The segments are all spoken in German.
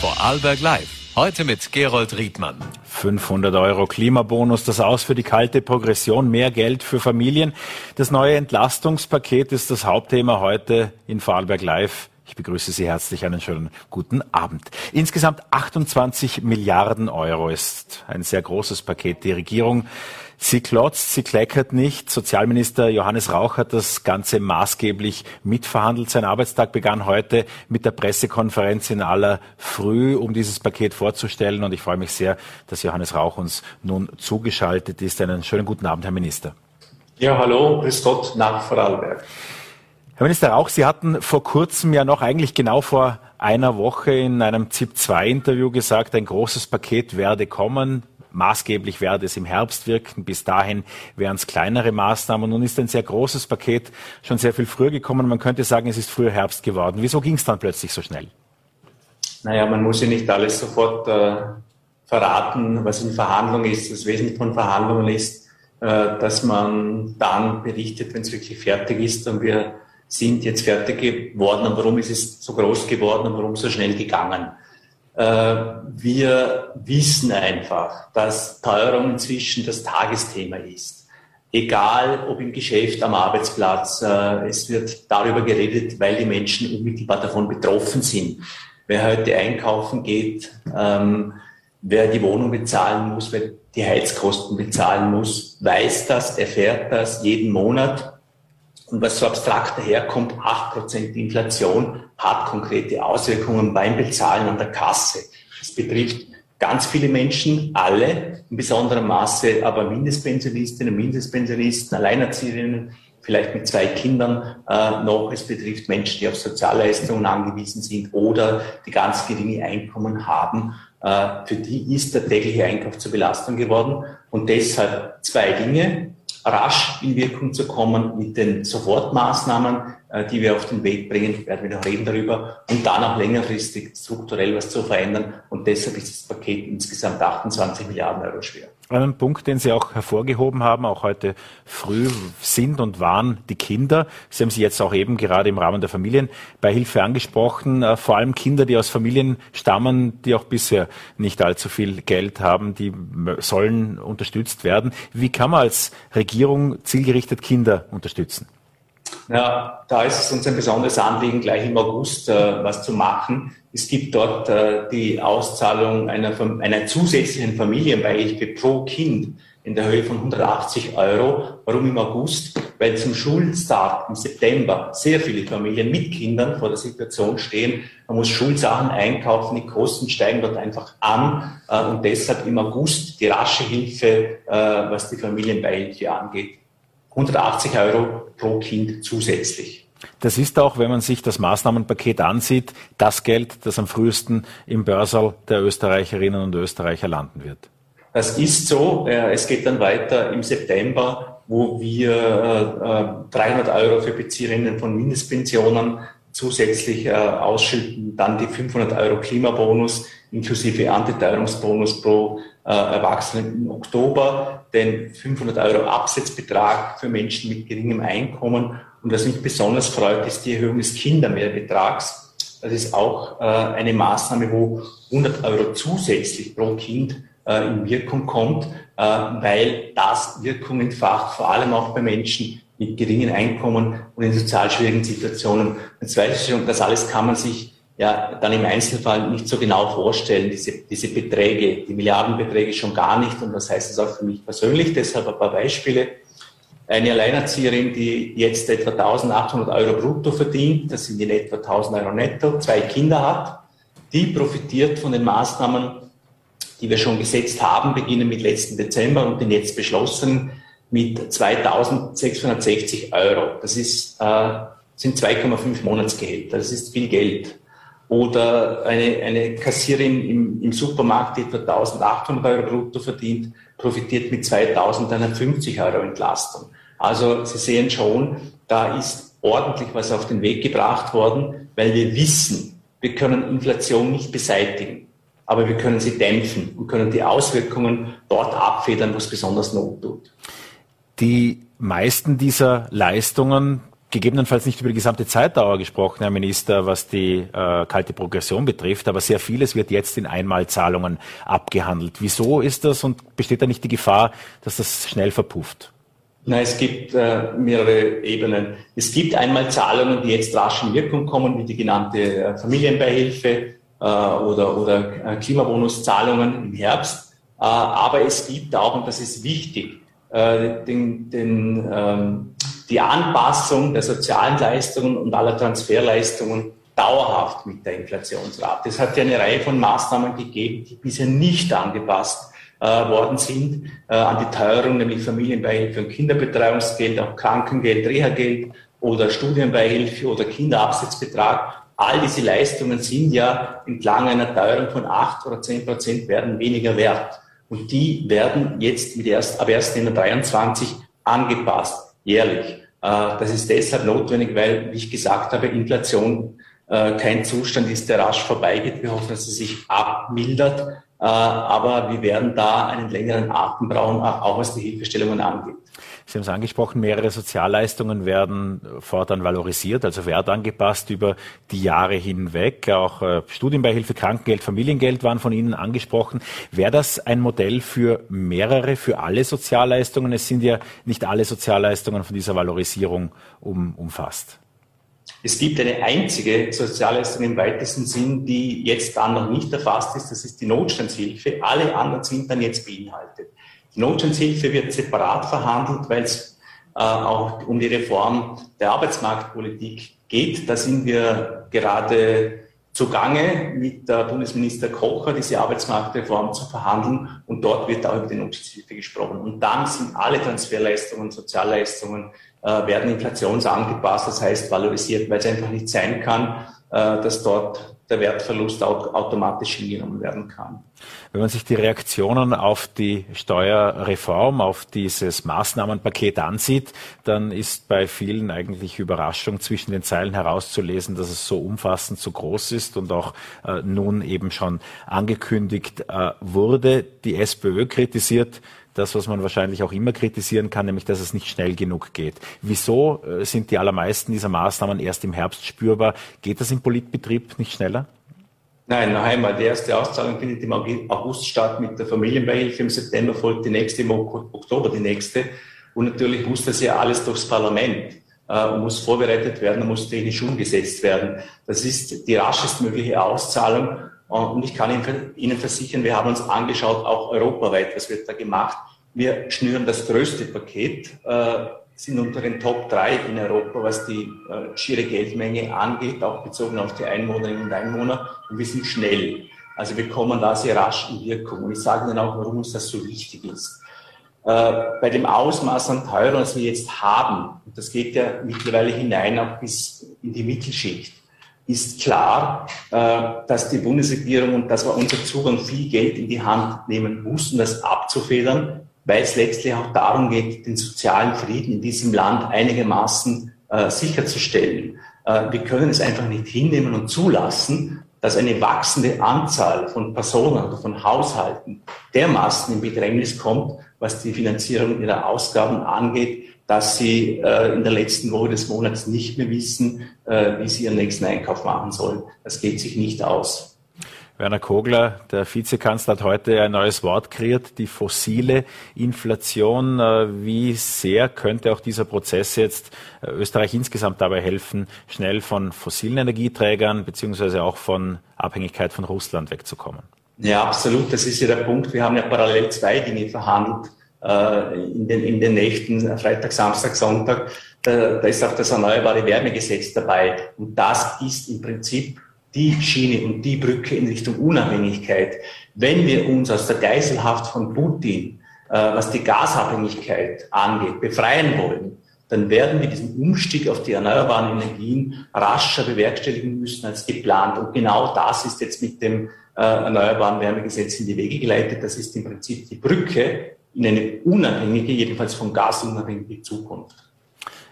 Vorarlberg Live. Heute mit Gerold Riedmann. 500 Euro Klimabonus, das aus für die kalte Progression, mehr Geld für Familien. Das neue Entlastungspaket ist das Hauptthema heute in Vorarlberg Live. Ich begrüße Sie herzlich. Einen schönen guten Abend. Insgesamt 28 Milliarden Euro ist ein sehr großes Paket. Die Regierung Sie klotzt, sie kleckert nicht. Sozialminister Johannes Rauch hat das Ganze maßgeblich mitverhandelt. Sein Arbeitstag begann heute mit der Pressekonferenz in aller Früh, um dieses Paket vorzustellen. Und ich freue mich sehr, dass Johannes Rauch uns nun zugeschaltet ist. Einen schönen guten Abend, Herr Minister. Ja, hallo, grüß Gott nach Vorarlberg. Herr Minister Rauch, Sie hatten vor kurzem ja noch eigentlich genau vor einer Woche in einem ZIP-2-Interview gesagt, ein großes Paket werde kommen. Maßgeblich werde es im Herbst wirken. Bis dahin wären es kleinere Maßnahmen. Nun ist ein sehr großes Paket schon sehr viel früher gekommen. Man könnte sagen, es ist früher Herbst geworden. Wieso ging es dann plötzlich so schnell? Naja, man muss ja nicht alles sofort äh, verraten, was in Verhandlungen ist. Das Wesen von Verhandlungen ist, äh, dass man dann berichtet, wenn es wirklich fertig ist. Und wir sind jetzt fertig geworden. Und warum ist es so groß geworden und warum so schnell gegangen? Äh, wir wissen einfach, dass Teuerung inzwischen das Tagesthema ist. Egal ob im Geschäft, am Arbeitsplatz, äh, es wird darüber geredet, weil die Menschen unmittelbar davon betroffen sind. Wer heute einkaufen geht, ähm, wer die Wohnung bezahlen muss, wer die Heizkosten bezahlen muss, weiß das, erfährt das jeden Monat und was so abstrakt daherkommt, 8% Inflation hat konkrete Auswirkungen beim Bezahlen an der Kasse. Das betrifft ganz viele Menschen, alle, in besonderem Maße aber Mindestpensionistinnen, Mindestpensionisten, Alleinerzieherinnen, vielleicht mit zwei Kindern äh, noch. Es betrifft Menschen, die auf Sozialleistungen angewiesen sind oder die ganz geringe Einkommen haben. Äh, für die ist der tägliche Einkauf zur Belastung geworden. Und deshalb zwei Dinge rasch in Wirkung zu kommen mit den Sofortmaßnahmen, äh, die wir auf den Weg bringen, werden wir noch reden darüber, und dann auch längerfristig strukturell was zu verändern. Und deshalb ist das Paket insgesamt 28 Milliarden Euro schwer. Einen Punkt, den Sie auch hervorgehoben haben, auch heute früh sind und waren die Kinder. Sie haben sie jetzt auch eben gerade im Rahmen der Familienbeihilfe angesprochen. Äh, vor allem Kinder, die aus Familien stammen, die auch bisher nicht allzu viel Geld haben, die sollen unterstützt werden. Wie kann man als Regierung zielgerichtet Kinder unterstützen? Ja, da ist es uns ein besonderes Anliegen, gleich im August äh, was zu machen. Es gibt dort äh, die Auszahlung einer, einer zusätzlichen Familienbeihilfe pro Kind in der Höhe von 180 Euro. Warum im August? Weil zum Schulstart im September sehr viele Familien mit Kindern vor der Situation stehen. Man muss Schulsachen einkaufen, die Kosten steigen dort einfach an äh, und deshalb im August die rasche Hilfe, äh, was die Familienbeihilfe angeht. 180 Euro pro Kind zusätzlich. Das ist auch, wenn man sich das Maßnahmenpaket ansieht, das Geld, das am frühesten im Börsal der Österreicherinnen und Österreicher landen wird. Das ist so. Es geht dann weiter im September, wo wir 300 äh, Euro für Bezieherinnen von Mindestpensionen zusätzlich äh, ausschütten, dann die 500 Euro Klimabonus inklusive Antiteuerungsbonus pro äh, Erwachsenen im Oktober, den 500 Euro Absetzbetrag für Menschen mit geringem Einkommen. Und was mich besonders freut, ist die Erhöhung des Kindermehrbetrags. Das ist auch äh, eine Maßnahme, wo 100 Euro zusätzlich pro Kind äh, in Wirkung kommt, äh, weil das Wirkung entfacht, vor allem auch bei Menschen mit geringen Einkommen und in sozial schwierigen Situationen. Zweitens, das alles kann man sich ja dann im Einzelfall nicht so genau vorstellen, diese, diese Beträge, die Milliardenbeträge schon gar nicht. Und was heißt das auch für mich persönlich? Deshalb ein paar Beispiele. Eine Alleinerzieherin, die jetzt etwa 1800 Euro brutto verdient, das sind in etwa 1000 Euro netto, zwei Kinder hat, die profitiert von den Maßnahmen, die wir schon gesetzt haben, beginnen mit letzten Dezember und den jetzt beschlossenen mit 2660 Euro. Das ist, äh, sind 2,5 Monatsgehälter. Das ist viel Geld. Oder eine, eine Kassierin im, im Supermarkt, die etwa 1800 Euro brutto verdient, profitiert mit 2150 Euro Entlastung. Also Sie sehen schon, da ist ordentlich was auf den Weg gebracht worden, weil wir wissen, wir können Inflation nicht beseitigen, aber wir können sie dämpfen und können die Auswirkungen dort abfedern, wo es besonders not tut. Die meisten dieser Leistungen gegebenenfalls nicht über die gesamte Zeitdauer gesprochen, Herr Minister, was die äh, kalte Progression betrifft, aber sehr vieles wird jetzt in Einmalzahlungen abgehandelt. Wieso ist das und besteht da nicht die Gefahr, dass das schnell verpufft? Na, es gibt äh, mehrere Ebenen. Es gibt einmal Zahlungen, die jetzt rasch in Wirkung kommen, wie die genannte äh, Familienbeihilfe äh, oder, oder äh, Klimabonuszahlungen im Herbst. Äh, aber es gibt auch, und das ist wichtig, äh, den, den, ähm, die Anpassung der sozialen Leistungen und aller Transferleistungen dauerhaft mit der Inflationsrate. Es hat ja eine Reihe von Maßnahmen gegeben, die bisher nicht angepasst äh, worden sind äh, an die Teuerung, nämlich Familienbeihilfe und Kinderbetreuungsgeld, auch Krankengeld, Reha-Geld oder Studienbeihilfe oder Kinderabsatzbetrag. All diese Leistungen sind ja entlang einer Teuerung von acht oder zehn Prozent werden weniger wert. Und die werden jetzt mit erst, ab 1.23 angepasst, jährlich. Äh, das ist deshalb notwendig, weil, wie ich gesagt habe, Inflation äh, kein Zustand ist, der rasch vorbeigeht. Wir hoffen, dass sie sich abmildert. Äh, aber wir werden da einen längeren Atem brauchen, auch was die Hilfestellungen angeht. Sie haben es angesprochen, mehrere Sozialleistungen werden fortan valorisiert, also wertangepasst über die Jahre hinweg. Auch äh, Studienbeihilfe, Krankengeld, Familiengeld waren von Ihnen angesprochen. Wäre das ein Modell für mehrere, für alle Sozialleistungen? Es sind ja nicht alle Sozialleistungen von dieser Valorisierung um, umfasst. Es gibt eine einzige Sozialleistung im weitesten Sinn, die jetzt dann noch nicht erfasst ist. Das ist die Notstandshilfe. Alle anderen sind dann jetzt beinhaltet. Die Notstandshilfe wird separat verhandelt, weil es äh, auch um die Reform der Arbeitsmarktpolitik geht. Da sind wir gerade zugange mit der Bundesminister Kocher, diese Arbeitsmarktreform zu verhandeln. Und dort wird auch über die Notstandshilfe gesprochen. Und dann sind alle Transferleistungen, Sozialleistungen äh, werden inflationsangepasst, das heißt valorisiert, weil es einfach nicht sein kann, äh, dass dort der Wertverlust automatisch hingenommen werden kann. Wenn man sich die Reaktionen auf die Steuerreform, auf dieses Maßnahmenpaket ansieht, dann ist bei vielen eigentlich Überraschung zwischen den Zeilen herauszulesen, dass es so umfassend, so groß ist und auch äh, nun eben schon angekündigt äh, wurde. Die SPÖ kritisiert das, was man wahrscheinlich auch immer kritisieren kann, nämlich dass es nicht schnell genug geht. Wieso äh, sind die allermeisten dieser Maßnahmen erst im Herbst spürbar? Geht das im Politbetrieb nicht schneller? Nein, noch einmal, die erste Auszahlung findet im August statt mit der Familienbeihilfe. Im September folgt die nächste, im Oktober die nächste. Und natürlich muss das ja alles durchs Parlament äh, muss vorbereitet werden, muss technisch umgesetzt werden. Das ist die raschestmögliche Auszahlung. Und ich kann Ihnen versichern, wir haben uns angeschaut, auch europaweit, was wird da gemacht. Wir schnüren das größte Paket, äh, sind unter den Top 3 in Europa, was die äh, schiere Geldmenge angeht, auch bezogen auf die Einwohnerinnen und Einwohner. Und wir sind schnell. Also wir kommen da sehr rasch in Wirkung. Und ich sage Ihnen auch, warum uns das so wichtig ist. Äh, bei dem Ausmaß an Teuerung, das wir jetzt haben, und das geht ja mittlerweile hinein auch bis in die Mittelschicht, ist klar, äh, dass die Bundesregierung, und das war unser Zugang, viel Geld in die Hand nehmen muss, um das abzufedern, weil es letztlich auch darum geht, den sozialen Frieden in diesem Land einigermaßen äh, sicherzustellen. Äh, wir können es einfach nicht hinnehmen und zulassen, dass eine wachsende Anzahl von Personen oder von Haushalten dermaßen in Bedrängnis kommt, was die Finanzierung ihrer Ausgaben angeht, dass sie äh, in der letzten Woche des Monats nicht mehr wissen, äh, wie sie ihren nächsten Einkauf machen sollen. Das geht sich nicht aus. Werner Kogler, der Vizekanzler, hat heute ein neues Wort kreiert, die fossile Inflation. Äh, wie sehr könnte auch dieser Prozess jetzt äh, Österreich insgesamt dabei helfen, schnell von fossilen Energieträgern beziehungsweise auch von Abhängigkeit von Russland wegzukommen? Ja, absolut. Das ist ja der Punkt. Wir haben ja parallel zwei Dinge verhandelt äh, in, den, in den Nächten, Freitag, Samstag, Sonntag, da, da ist auch das Erneuerbare Wärmegesetz dabei. Und das ist im Prinzip die Schiene und die Brücke in Richtung Unabhängigkeit. Wenn wir uns aus der Geiselhaft von Putin, äh, was die Gasabhängigkeit angeht, befreien wollen, dann werden wir diesen Umstieg auf die erneuerbaren Energien rascher bewerkstelligen müssen als geplant. Und genau das ist jetzt mit dem äh, Erneuerbaren Wärmegesetz in die Wege geleitet. Das ist im Prinzip die Brücke in eine unabhängige, jedenfalls vom Gas unabhängige Zukunft.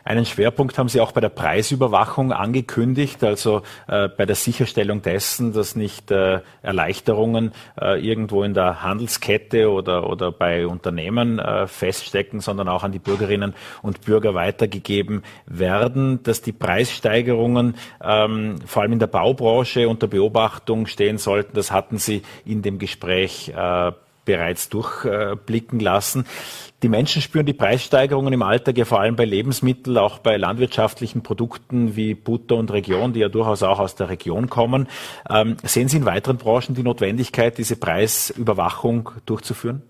Einen Schwerpunkt haben Sie auch bei der Preisüberwachung angekündigt, also äh, bei der Sicherstellung dessen, dass nicht äh, Erleichterungen äh, irgendwo in der Handelskette oder, oder bei Unternehmen äh, feststecken, sondern auch an die Bürgerinnen und Bürger weitergegeben werden, dass die Preissteigerungen ähm, vor allem in der Baubranche unter Beobachtung stehen sollten. Das hatten Sie in dem Gespräch äh, bereits durchblicken lassen. Die Menschen spüren die Preissteigerungen im Alltag ja vor allem bei Lebensmitteln, auch bei landwirtschaftlichen Produkten wie Butter und Region, die ja durchaus auch aus der Region kommen. Ähm, sehen Sie in weiteren Branchen die Notwendigkeit, diese Preisüberwachung durchzuführen?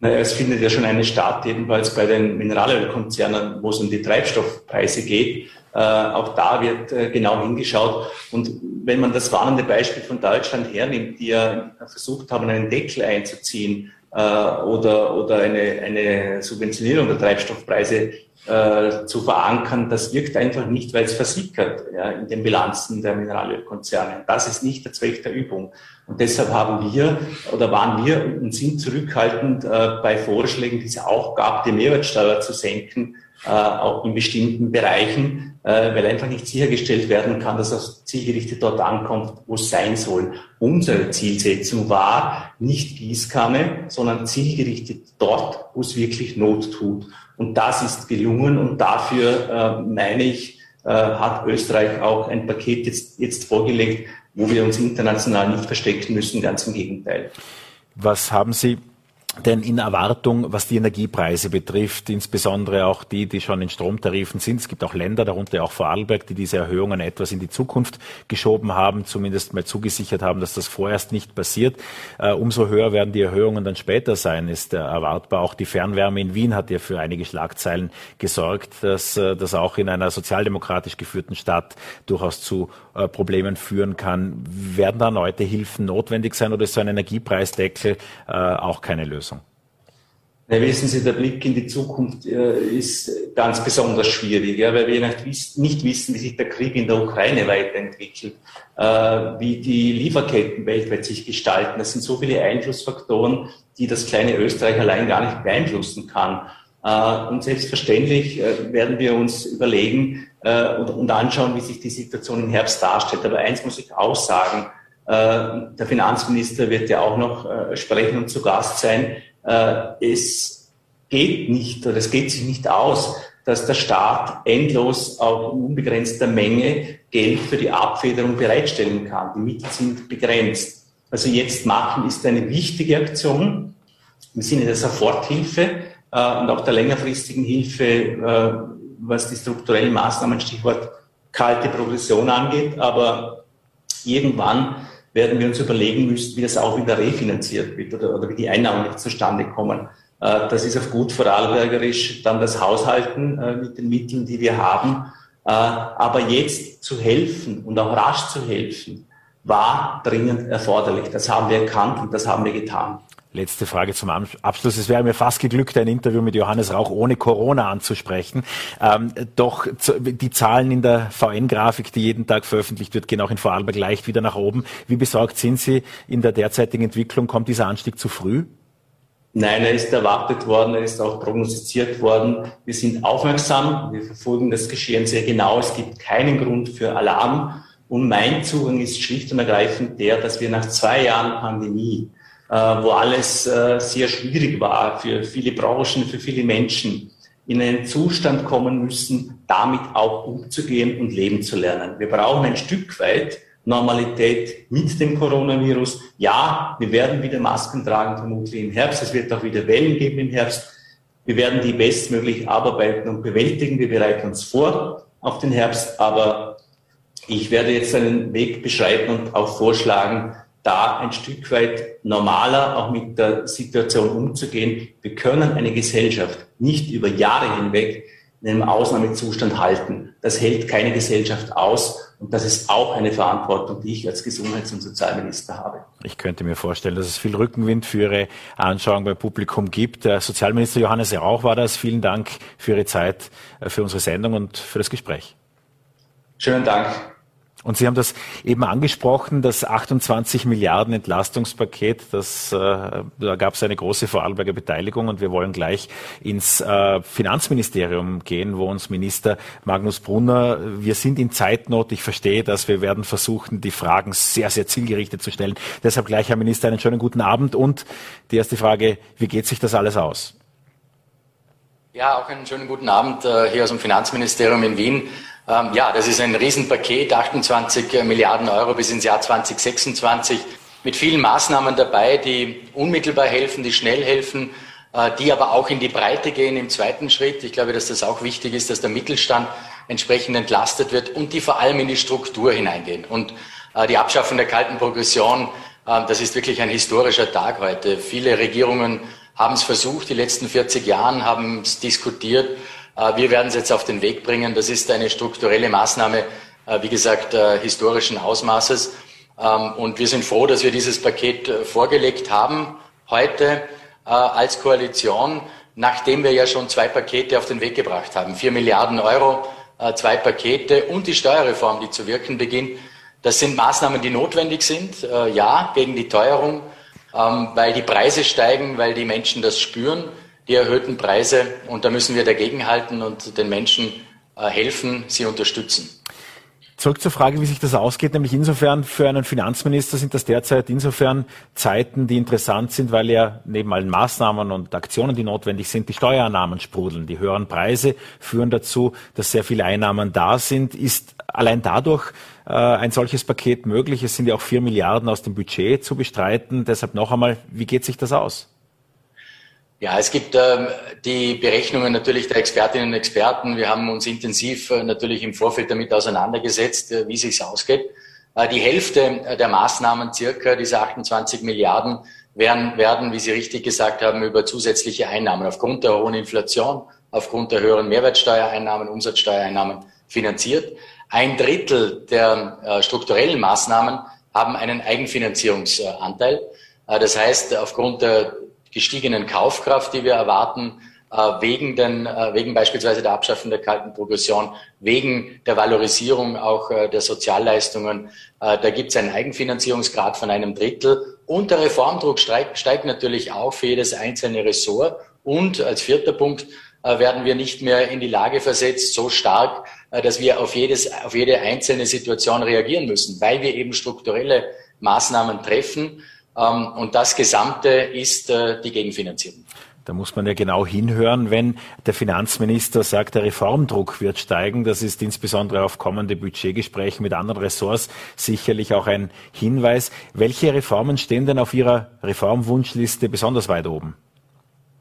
Naja, es findet ja schon eine statt, jedenfalls bei den Mineralölkonzernen, wo es um die Treibstoffpreise geht. Äh, auch da wird äh, genau hingeschaut. Und wenn man das warnende Beispiel von Deutschland hernimmt, die ja versucht haben, einen Deckel einzuziehen äh, oder, oder eine, eine Subventionierung der Treibstoffpreise äh, zu verankern, das wirkt einfach nicht, weil es versickert ja, in den Bilanzen der Mineralölkonzerne. Das ist nicht der Zweck der Übung. Und deshalb haben wir oder waren wir und sind zurückhaltend äh, bei Vorschlägen, diese auch gab, die Mehrwertsteuer zu senken, äh, auch in bestimmten Bereichen, äh, weil einfach nicht sichergestellt werden kann, dass das zielgerichtet dort ankommt, wo es sein soll. Unsere Zielsetzung war nicht Gießkanne, sondern zielgerichtet dort, wo es wirklich Not tut. Und das ist gelungen und dafür, äh, meine ich, äh, hat Österreich auch ein Paket jetzt, jetzt vorgelegt, wo wir uns international nicht verstecken müssen, ganz im Gegenteil. Was haben Sie denn in Erwartung, was die Energiepreise betrifft, insbesondere auch die, die schon in Stromtarifen sind. Es gibt auch Länder, darunter auch Vorarlberg, die diese Erhöhungen etwas in die Zukunft geschoben haben, zumindest mal zugesichert haben, dass das vorerst nicht passiert. Äh, umso höher werden die Erhöhungen dann später sein, ist äh, erwartbar. Auch die Fernwärme in Wien hat ja für einige Schlagzeilen gesorgt, dass äh, das auch in einer sozialdemokratisch geführten Stadt durchaus zu äh, Problemen führen kann. Werden da erneute Hilfen notwendig sein oder ist so ein Energiepreisdeckel äh, auch keine Lösung? Na, wissen Sie, der Blick in die Zukunft äh, ist ganz besonders schwierig, ja, weil wir nicht, wissen, wie sich der Krieg in der Ukraine weiterentwickelt, äh, wie die Lieferketten weltweit sich gestalten. Das sind so viele Einflussfaktoren, die das kleine Österreich allein gar nicht beeinflussen kann. Äh, und selbstverständlich äh, werden wir uns überlegen äh, und, anschauen, wie sich die Situation im Herbst darstellt. Aber eins muss ich auch sagen, der Finanzminister wird ja auch noch sprechen und zu Gast sein es geht nicht oder es geht sich nicht aus, dass der Staat endlos auf unbegrenzter Menge Geld für die Abfederung bereitstellen kann. Die Mittel sind begrenzt. Also jetzt machen ist eine wichtige Aktion im Sinne der Soforthilfe äh, und auch der längerfristigen Hilfe, äh, was die strukturellen Maßnahmen, Stichwort kalte Progression angeht. Aber irgendwann werden wir uns überlegen müssen, wie das auch wieder refinanziert wird oder, oder wie die Einnahmen nicht zustande kommen. Äh, das ist auf gut vorarlbergerisch dann das Haushalten äh, mit den Mitteln, die wir haben. Äh, aber jetzt zu helfen und auch rasch zu helfen, war dringend erforderlich. Das haben wir erkannt und das haben wir getan. Letzte Frage zum Abschluss. Es wäre mir fast geglückt, ein Interview mit Johannes Rauch ohne Corona anzusprechen. Ähm, doch die Zahlen in der VN-Grafik, die jeden Tag veröffentlicht wird, gehen auch in Vorarlberg leicht wieder nach oben. Wie besorgt sind Sie in der derzeitigen Entwicklung? Kommt dieser Anstieg zu früh? Nein, er ist erwartet worden, er ist auch prognostiziert worden. Wir sind aufmerksam, wir verfolgen das Geschehen sehr genau. Es gibt keinen Grund für Alarm. Und mein Zugang ist schlicht und ergreifend der, dass wir nach zwei Jahren Pandemie wo alles äh, sehr schwierig war für viele Branchen, für viele Menschen, in einen Zustand kommen müssen, damit auch umzugehen und leben zu lernen. Wir brauchen ein Stück weit Normalität mit dem Coronavirus. Ja, wir werden wieder Masken tragen, vermutlich im Herbst. Es wird auch wieder Wellen geben im Herbst. Wir werden die bestmöglich abarbeiten und bewältigen. Wir bereiten uns vor auf den Herbst. Aber ich werde jetzt einen Weg beschreiten und auch vorschlagen, da ein Stück weit normaler auch mit der Situation umzugehen. Wir können eine Gesellschaft nicht über Jahre hinweg in einem Ausnahmezustand halten. Das hält keine Gesellschaft aus. Und das ist auch eine Verantwortung, die ich als Gesundheits- und Sozialminister habe. Ich könnte mir vorstellen, dass es viel Rückenwind für Ihre Anschauung beim Publikum gibt. Der Sozialminister Johannes Rauch war das. Vielen Dank für Ihre Zeit, äh, für unsere Sendung und für das Gespräch. Schönen Dank. Und Sie haben das eben angesprochen, das 28 Milliarden Entlastungspaket, das, äh, da gab es eine große Vorarlberger Beteiligung und wir wollen gleich ins äh, Finanzministerium gehen, wo uns Minister Magnus Brunner, wir sind in Zeitnot, ich verstehe das, wir werden versuchen, die Fragen sehr, sehr zielgerichtet zu stellen. Deshalb gleich, Herr Minister, einen schönen guten Abend und die erste Frage, wie geht sich das alles aus? Ja, auch einen schönen guten Abend äh, hier aus dem Finanzministerium in Wien. Ähm, ja, das ist ein Riesenpaket, 28 äh, Milliarden Euro bis ins Jahr 2026 mit vielen Maßnahmen dabei, die unmittelbar helfen, die schnell helfen, äh, die aber auch in die Breite gehen im zweiten Schritt. Ich glaube, dass das auch wichtig ist, dass der Mittelstand entsprechend entlastet wird und die vor allem in die Struktur hineingehen. Und äh, die Abschaffung der kalten Progression, das ist wirklich ein historischer Tag heute. Viele Regierungen haben es versucht, die letzten 40 Jahren haben es diskutiert. Äh, wir werden es jetzt auf den Weg bringen. Das ist eine strukturelle Maßnahme, äh, wie gesagt, äh, historischen Ausmaßes. Ähm, und wir sind froh, dass wir dieses Paket vorgelegt haben heute als Koalition, nachdem wir ja schon zwei Pakete auf den Weg gebracht haben. Vier Milliarden Euro, zwei Pakete und die Steuerreform, die zu wirken beginnt. Das sind Maßnahmen, die notwendig sind, ja, gegen die Teuerung, ähm, weil die Preise steigen, weil die Menschen das spüren die erhöhten Preise. Und da müssen wir dagegenhalten und den Menschen äh, helfen, sie unterstützen. Zurück zur Frage, wie sich das ausgeht, nämlich insofern für einen Finanzminister sind das derzeit insofern Zeiten, die interessant sind, weil ja neben allen Maßnahmen und Aktionen, die notwendig sind, die Steuereinnahmen sprudeln. Die höheren Preise führen dazu, dass sehr viele Einnahmen da sind. Ist allein dadurch äh, ein solches Paket möglich? Es sind ja auch vier Milliarden aus dem Budget zu bestreiten. Deshalb noch einmal, wie geht sich das aus? Ja, es gibt ähm, die Berechnungen natürlich der Expertinnen und Experten. Wir haben uns intensiv äh, natürlich im Vorfeld damit auseinandergesetzt, äh, wie sich ausgeht. Äh, die Hälfte äh, der Maßnahmen, circa diese 28 Milliarden, werden, werden, wie Sie richtig gesagt haben, über zusätzliche Einnahmen aufgrund der hohen Inflation, aufgrund der höheren Mehrwertsteuereinnahmen, Umsatzsteuereinnahmen finanziert. Ein Drittel der äh, strukturellen Maßnahmen haben einen Eigenfinanzierungsanteil. Äh, das heißt, aufgrund der gestiegenen Kaufkraft, die wir erwarten, äh, wegen, den, äh, wegen beispielsweise der Abschaffung der kalten Progression, wegen der Valorisierung auch äh, der Sozialleistungen. Da gibt es einen Eigenfinanzierungsgrad von einem Drittel. Und der Reformdruck steigt, natürlich auch für jedes einzelne Ressort. Und als vierter Punkt werden wir nicht mehr in die Lage versetzt, so stark, dass wir auf, jedes, auf jede einzelne Situation reagieren müssen, weil wir eben strukturelle Maßnahmen treffen. Ähm, und das Gesamte ist äh, die Gegenfinanzierung. Da muss man ja genau hinhören, wenn der Finanzminister sagt, der Reformdruck wird steigen. Das ist insbesondere auf kommende Budgetgespräche mit anderen Ressorts sicherlich auch ein Hinweis. Welche Reformen stehen denn auf Ihrer Reformwunschliste besonders weit oben?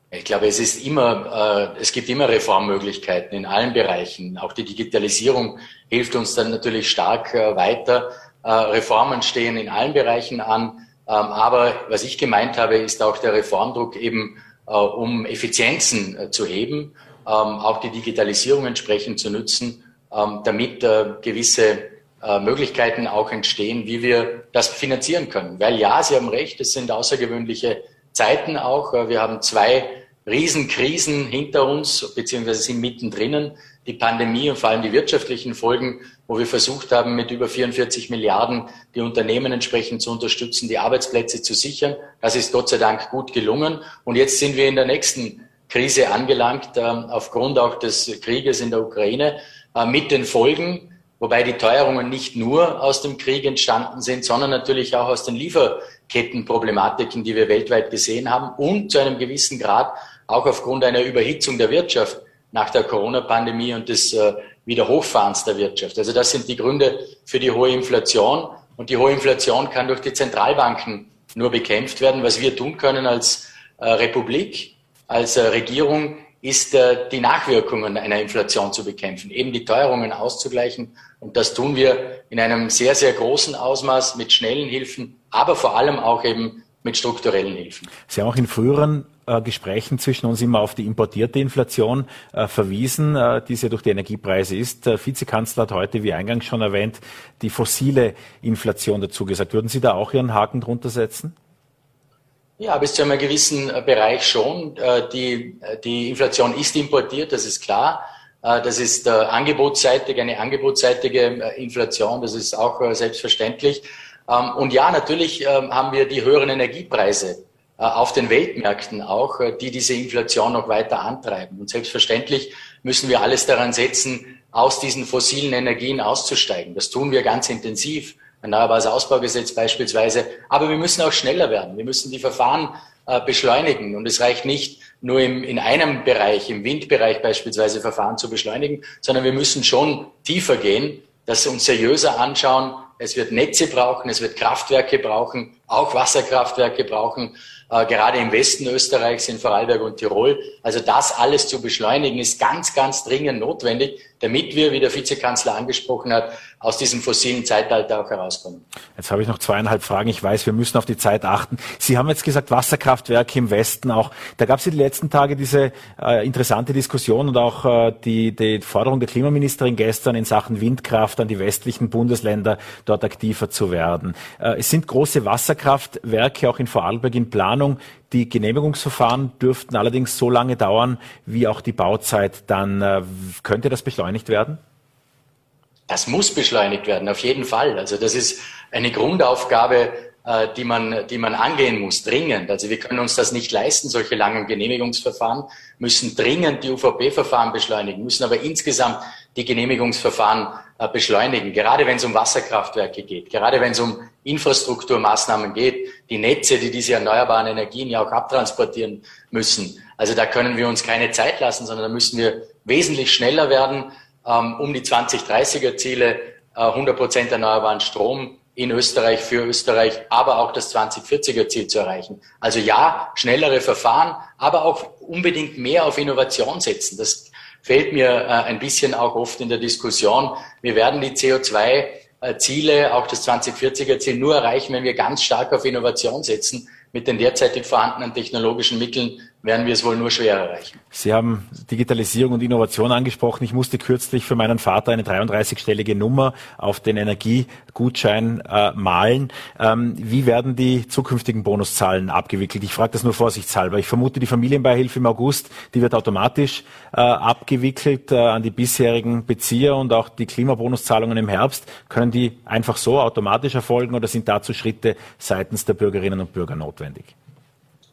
Ich glaube, es ist immer, äh, es gibt immer Reformmöglichkeiten in allen Bereichen. Auch die Digitalisierung hilft uns dann natürlich stark äh, weiter. Äh, Reformen stehen in allen Bereichen an. Ähm, aber was ich gemeint habe, ist auch der Reformdruck eben, äh, um Effizienzen äh, zu heben, ähm, auch die Digitalisierung entsprechend zu nutzen, ähm, damit äh, gewisse Möglichkeiten auch entstehen, wie wir das finanzieren können. Weil ja, Sie haben recht, es sind außergewöhnliche Zeiten auch. Wir haben zwei Riesenkrisen hinter uns, beziehungsweise sind mittendrin. Die Pandemie und vor allem die wirtschaftlichen Folgen wo wir versucht haben, mit über 44 Milliarden die Unternehmen entsprechend zu unterstützen, die Arbeitsplätze zu sichern. Das ist Gott sei Dank gut gelungen. Und jetzt sind wir in der nächsten Krise angelangt, äh, aufgrund auch des Krieges in der Ukraine, äh, mit den Folgen, wobei die Teuerungen nicht nur aus dem Krieg entstanden sind, sondern natürlich auch aus den Lieferkettenproblematiken, die wir weltweit gesehen haben und zu einem gewissen Grad auch aufgrund einer Überhitzung der Wirtschaft nach der Corona-Pandemie und des äh, Wiederhochfahrens der Wirtschaft. Also das sind die Gründe für die hohe Inflation. Und die hohe Inflation kann durch die Zentralbanken nur bekämpft werden. Was wir tun können als äh, Republik, als äh, Regierung, ist äh, die Nachwirkungen einer Inflation zu bekämpfen, eben die Teuerungen auszugleichen. Und das tun wir in einem sehr, sehr großen Ausmaß mit schnellen Hilfen, aber vor allem auch eben mit strukturellen Hilfen. Sie haben auch in früheren äh, Gesprächen zwischen uns immer auf die importierte Inflation äh, verwiesen, äh, die es ja durch die Energiepreise ist. Der Vizekanzler hat heute, wie eingangs schon erwähnt, die fossile Inflation dazu gesagt. Würden Sie da auch Ihren Haken drunter setzen? Ja, bis zu einem gewissen äh, Bereich schon. Äh, die, die Inflation ist importiert, das ist klar. Das ist angebotsseitig, eine angebotsseitige Inflation. Das ist auch selbstverständlich. Ähm, und ja, natürlich ähm, haben wir die höheren Energiepreise auf den Weltmärkten auch, die diese Inflation noch weiter antreiben. Und selbstverständlich müssen wir alles daran setzen, aus diesen fossilen Energien auszusteigen. Das tun wir ganz intensiv. Erneuerbares Ausbaugesetz beispielsweise. Aber wir müssen auch schneller werden. Wir müssen die Verfahren äh, beschleunigen. Und es reicht nicht, nur im, in einem Bereich, im Windbereich beispielsweise Verfahren zu beschleunigen, sondern wir müssen schon tiefer gehen, das uns seriöser anschauen. Es wird Netze brauchen, es wird Kraftwerke brauchen, auch Wasserkraftwerke brauchen äh, gerade im Westen Österreichs, in Vorarlberg und Tirol. Also das alles zu beschleunigen, ist ganz, ganz dringend notwendig, damit wir, wie der Vizekanzler angesprochen hat, aus diesem fossilen Zeitalter auch herauskommen. Jetzt habe ich noch zweieinhalb Fragen. Ich weiß, wir müssen auf die Zeit achten. Sie haben jetzt gesagt, Wasserkraftwerke im Westen auch. Da gab es in den letzten Tagen diese äh, interessante Diskussion und auch äh, die, die Forderung der Klimaministerin gestern in Sachen Windkraft an die westlichen Bundesländer dort aktiver zu werden. Äh, es sind große Wasserkraftwerke auch in Vorarlberg in Planung. Die Genehmigungsverfahren dürften allerdings so lange dauern, wie auch die Bauzeit. Dann äh, könnte das beschleunigt werden? Das muss beschleunigt werden, auf jeden Fall. Also das ist eine Grundaufgabe, äh, die man, die man angehen muss, dringend. Also wir können uns das nicht leisten, solche langen Genehmigungsverfahren, müssen dringend die UVP-Verfahren beschleunigen, müssen aber insgesamt die Genehmigungsverfahren äh, beschleunigen, gerade wenn es um Wasserkraftwerke geht, gerade wenn es um Infrastrukturmaßnahmen geht, die Netze, die diese erneuerbaren Energien ja auch abtransportieren müssen. Also da können wir uns keine Zeit lassen, sondern da müssen wir wesentlich schneller werden, um die 2030er Ziele, 100 äh, Prozent erneuerbaren Strom in Österreich für Österreich, aber auch das 2040er Ziel zu erreichen. Also ja, schnellere Verfahren, aber auch unbedingt mehr auf Innovation setzen. Das fehlt mir äh, ein bisschen auch oft in der Diskussion. Wir werden die CO2-Ziele, auch das 2040er Ziel, nur erreichen, wenn wir ganz stark auf Innovation setzen. Mit den derzeitig vorhandenen technologischen Mitteln werden wir es wohl nur schwer erreichen. Sie haben Digitalisierung und Innovation angesprochen. Ich musste kürzlich für meinen Vater eine 33-stellige Nummer auf den Energiegutschein äh, malen. Ähm, wie werden die zukünftigen Bonuszahlen abgewickelt? Ich frage das nur vorsichtshalber. Ich vermute, die Familienbeihilfe im August, die wird automatisch äh, abgewickelt äh, an die bisherigen Bezieher und auch die Klimabonuszahlungen im Herbst. Können die einfach so automatisch erfolgen oder sind dazu Schritte seitens der Bürgerinnen und Bürger notwendig?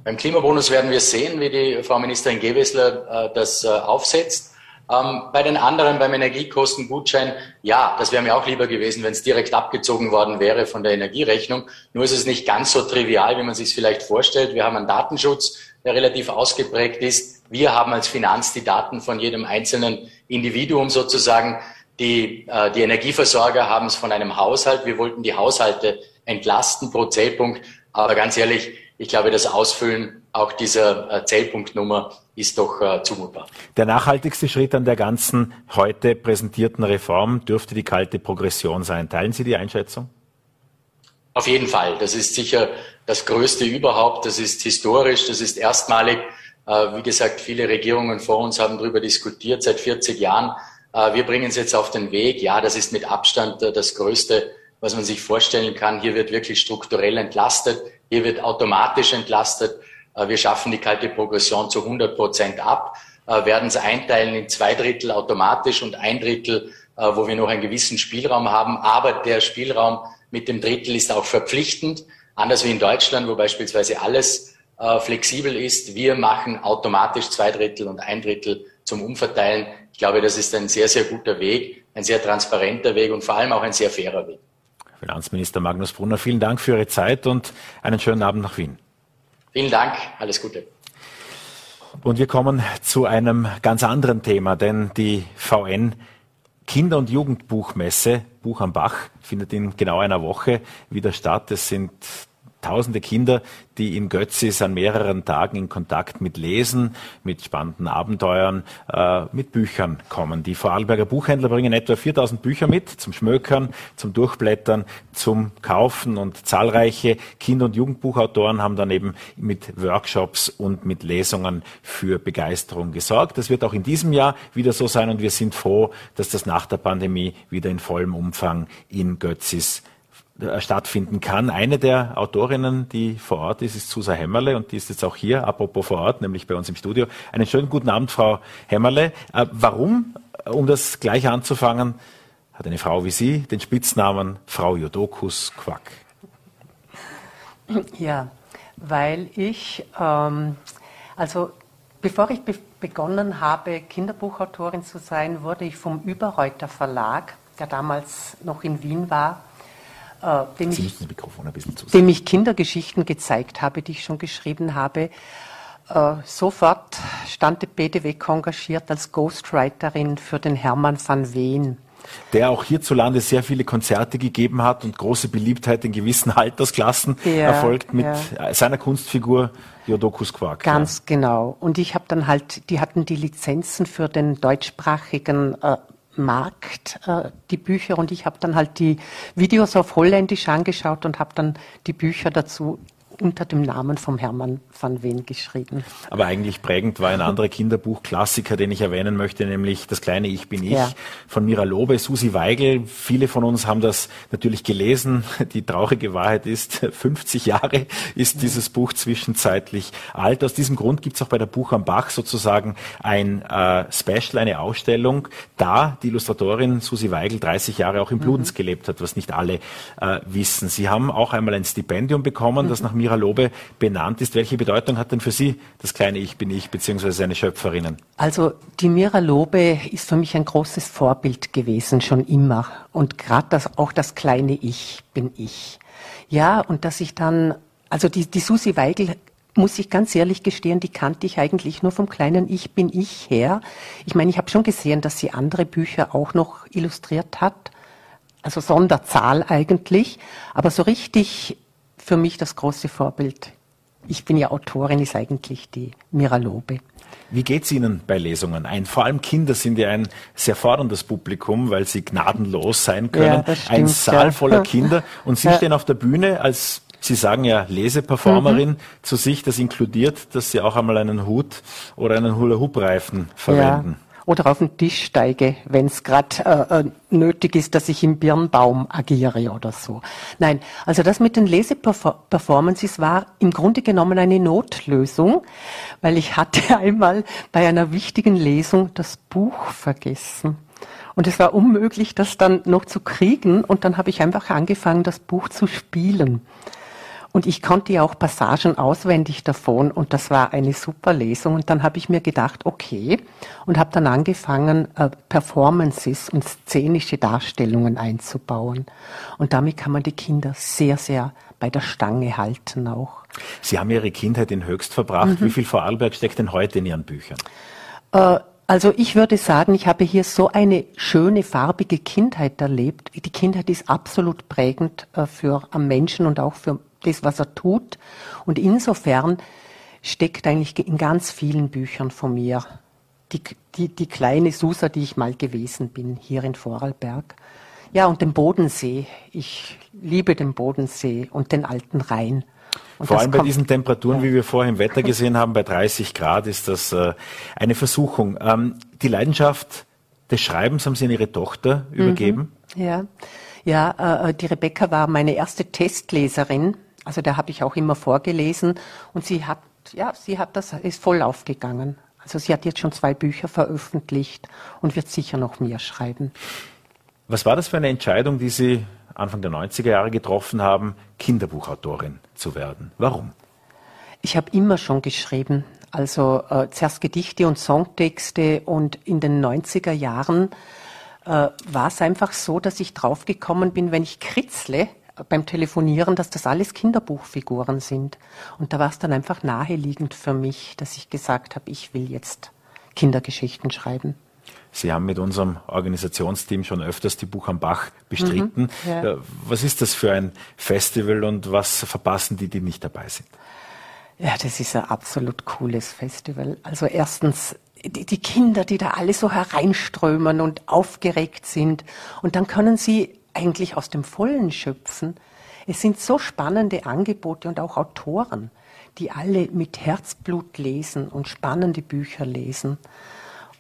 Beim Klimabonus werden wir sehen, wie die Frau Ministerin Gewessler äh, das äh, aufsetzt. Ähm, bei den anderen, beim Energiekostengutschein, ja, das wäre mir auch lieber gewesen, wenn es direkt abgezogen worden wäre von der Energierechnung. Nur ist es nicht ganz so trivial, wie man sich es vielleicht vorstellt. Wir haben einen Datenschutz, der relativ ausgeprägt ist. Wir haben als Finanz die Daten von jedem einzelnen Individuum sozusagen. Die, äh, die Energieversorger haben es von einem Haushalt. Wir wollten die Haushalte entlasten pro Zählpunkt. Aber ganz ehrlich, ich glaube, das Ausfüllen auch dieser äh, Zählpunktnummer ist doch äh, zumutbar. Der nachhaltigste Schritt an der ganzen heute präsentierten Reform dürfte die kalte Progression sein. Teilen Sie die Einschätzung? Auf jeden Fall. Das ist sicher das Größte überhaupt. Das ist historisch. Das ist erstmalig. Äh, wie gesagt, viele Regierungen vor uns haben darüber diskutiert seit 40 Jahren. Äh, wir bringen es jetzt auf den Weg. Ja, das ist mit Abstand das Größte, was man sich vorstellen kann. Hier wird wirklich strukturell entlastet. Hier wird automatisch entlastet. Äh, wir schaffen die kalte Progression zu 100 Prozent ab, äh, werden es einteilen in zwei Drittel automatisch und ein Drittel, äh, wo wir noch einen gewissen Spielraum haben. Aber der Spielraum mit dem Drittel ist auch verpflichtend, anders wie in Deutschland, wo beispielsweise alles flexibel ist. Wir machen automatisch zwei Drittel und ein Drittel zum Umverteilen. Ich glaube, das ist ein sehr, sehr guter Weg, ein sehr transparenter Weg und vor allem auch ein sehr fairer Weg. Finanzminister Magnus Brunner, vielen Dank für Ihre Zeit und einen schönen Abend nach Wien. Vielen Dank, alles Gute. Und wir kommen zu einem ganz anderen Thema, denn die VN Kinder- und Jugendbuchmesse Buch am Bach findet in genau einer Woche wieder statt. Es sind tausende Kinder, die in Götzis an mehreren Tagen in Kontakt mit Lesen, mit spannenden Abenteuern, äh, mit Büchern kommen. Die Vorarlberger Buchhändler bringen etwa 4000 Bücher mit zum Schmökern, zum Durchblättern, zum Kaufen und zahlreiche Kinder- und Jugendbuchautoren haben dann eben mit Workshops und mit Lesungen für Begeisterung gesorgt. Das wird auch in diesem Jahr wieder so sein und wir sind froh, dass das nach der Pandemie wieder in vollem Umfang in Götzis stattfinden kann. Eine der Autorinnen, die vor Ort ist, ist Susa Hämmerle und die ist jetzt auch hier, apropos vor Ort, nämlich bei uns im Studio. Einen schönen guten Abend, Frau Hämmerle. Äh, warum um das gleich anzufangen, hat eine Frau wie Sie den Spitznamen Frau Jodokus Quack. Ja, weil ich, ähm, also bevor ich be begonnen habe, Kinderbuchautorin zu sein, wurde ich vom Überreuter Verlag, der damals noch in Wien war, äh, dem, ich, dem ich Kindergeschichten gezeigt habe, die ich schon geschrieben habe, äh, sofort stand die BDW engagiert als Ghostwriterin für den Hermann van Ween der auch hierzulande sehr viele Konzerte gegeben hat und große Beliebtheit in gewissen Altersklassen ja, erfolgt mit ja. seiner Kunstfigur Jodokus Quark. Ganz ja. genau. Und ich habe dann halt, die hatten die Lizenzen für den deutschsprachigen äh, Markt, äh, die Bücher, und ich habe dann halt die Videos auf Holländisch angeschaut und habe dann die Bücher dazu unter dem Namen von Hermann van Ween geschrieben. Aber eigentlich prägend war ein anderer Kinderbuchklassiker, den ich erwähnen möchte, nämlich Das kleine Ich bin ich ja. von Mira Lobe, Susi Weigel. Viele von uns haben das natürlich gelesen. Die traurige Wahrheit ist, 50 Jahre ist dieses Buch zwischenzeitlich alt. Aus diesem Grund gibt es auch bei der Buch am Bach sozusagen ein äh, Special, eine Ausstellung, da die Illustratorin Susi Weigel 30 Jahre auch in Bludens mhm. gelebt hat, was nicht alle äh, wissen. Sie haben auch einmal ein Stipendium bekommen, mhm. das nach Mira Lobe benannt ist. Welche Bedeutung hat denn für Sie das kleine Ich bin ich beziehungsweise seine Schöpferinnen? Also die Mira Lobe ist für mich ein großes Vorbild gewesen, schon immer. Und gerade das, auch das kleine Ich bin ich. Ja, und dass ich dann, also die, die Susi Weigel muss ich ganz ehrlich gestehen, die kannte ich eigentlich nur vom kleinen Ich bin ich her. Ich meine, ich habe schon gesehen, dass sie andere Bücher auch noch illustriert hat, also Sonderzahl eigentlich, aber so richtig für mich das große Vorbild. Ich bin ja Autorin, ist eigentlich die Mira Lobe. Wie geht es Ihnen bei Lesungen ein? Vor allem Kinder sind ja ein sehr forderndes Publikum, weil sie gnadenlos sein können. Ja, stimmt, ein Saal ja. voller Kinder und Sie ja. stehen auf der Bühne als Sie sagen ja Leseperformerin mhm. zu sich, das inkludiert, dass Sie auch einmal einen Hut oder einen Hula-Hoop-Reifen verwenden. Ja oder auf den Tisch steige, wenn es gerade äh, äh, nötig ist, dass ich im Birnbaum agiere oder so. Nein, also das mit den Leseperformances war im Grunde genommen eine Notlösung, weil ich hatte einmal bei einer wichtigen Lesung das Buch vergessen. Und es war unmöglich, das dann noch zu kriegen. Und dann habe ich einfach angefangen, das Buch zu spielen. Und ich konnte ja auch Passagen auswendig davon und das war eine super Lesung. Und dann habe ich mir gedacht, okay, und habe dann angefangen, äh, Performances und szenische Darstellungen einzubauen. Und damit kann man die Kinder sehr, sehr bei der Stange halten auch. Sie haben Ihre Kindheit in Höchst verbracht. Mhm. Wie viel Vorarlberg steckt denn heute in Ihren Büchern? Äh, also ich würde sagen, ich habe hier so eine schöne, farbige Kindheit erlebt. Die Kindheit ist absolut prägend äh, für am Menschen und auch für das, was er tut. Und insofern steckt eigentlich in ganz vielen Büchern von mir die, die, die kleine Susa, die ich mal gewesen bin, hier in Vorarlberg. Ja, und den Bodensee. Ich liebe den Bodensee und den alten Rhein. Und Vor allem bei diesen Temperaturen, ja. wie wir vorher im Wetter gesehen haben, bei 30 Grad ist das äh, eine Versuchung. Ähm, die Leidenschaft des Schreibens haben Sie an Ihre Tochter mhm. übergeben? Ja, ja äh, äh, die Rebecca war meine erste Testleserin also da habe ich auch immer vorgelesen und sie hat, ja, sie hat das, ist voll aufgegangen. Also sie hat jetzt schon zwei Bücher veröffentlicht und wird sicher noch mehr schreiben. Was war das für eine Entscheidung, die Sie Anfang der 90er Jahre getroffen haben, Kinderbuchautorin zu werden? Warum? Ich habe immer schon geschrieben. Also äh, zuerst Gedichte und Songtexte und in den 90er Jahren äh, war es einfach so, dass ich draufgekommen bin, wenn ich kritzle, beim Telefonieren, dass das alles Kinderbuchfiguren sind. Und da war es dann einfach naheliegend für mich, dass ich gesagt habe, ich will jetzt Kindergeschichten schreiben. Sie haben mit unserem Organisationsteam schon öfters die Buch am Bach bestritten. Mhm, ja. Was ist das für ein Festival und was verpassen die, die nicht dabei sind? Ja, das ist ein absolut cooles Festival. Also erstens die, die Kinder, die da alle so hereinströmen und aufgeregt sind. Und dann können sie eigentlich aus dem Vollen schöpfen. Es sind so spannende Angebote und auch Autoren, die alle mit Herzblut lesen und spannende Bücher lesen.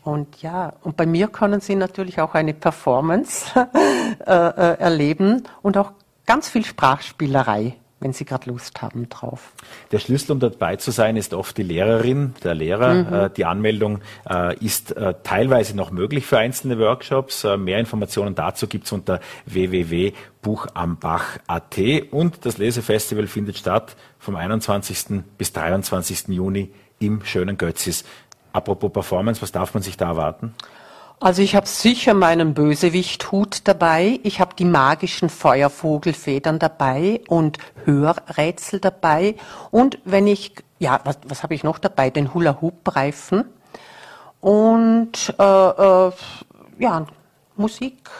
Und ja, und bei mir können Sie natürlich auch eine Performance äh, äh, erleben und auch ganz viel Sprachspielerei wenn Sie gerade Lust haben drauf. Der Schlüssel, um dabei zu sein, ist oft die Lehrerin, der Lehrer. Mhm. Äh, die Anmeldung äh, ist äh, teilweise noch möglich für einzelne Workshops. Äh, mehr Informationen dazu gibt's unter www.buchambach.at und das Lesefestival findet statt vom 21. bis 23. Juni im schönen Götzis. Apropos Performance, was darf man sich da erwarten? Also ich habe sicher meinen Bösewicht-Hut dabei. Ich habe die magischen Feuervogelfedern dabei und Hörrätsel dabei. Und wenn ich, ja, was, was habe ich noch dabei? Den Hula-Hoop-Reifen. Und äh, äh, ja, Musik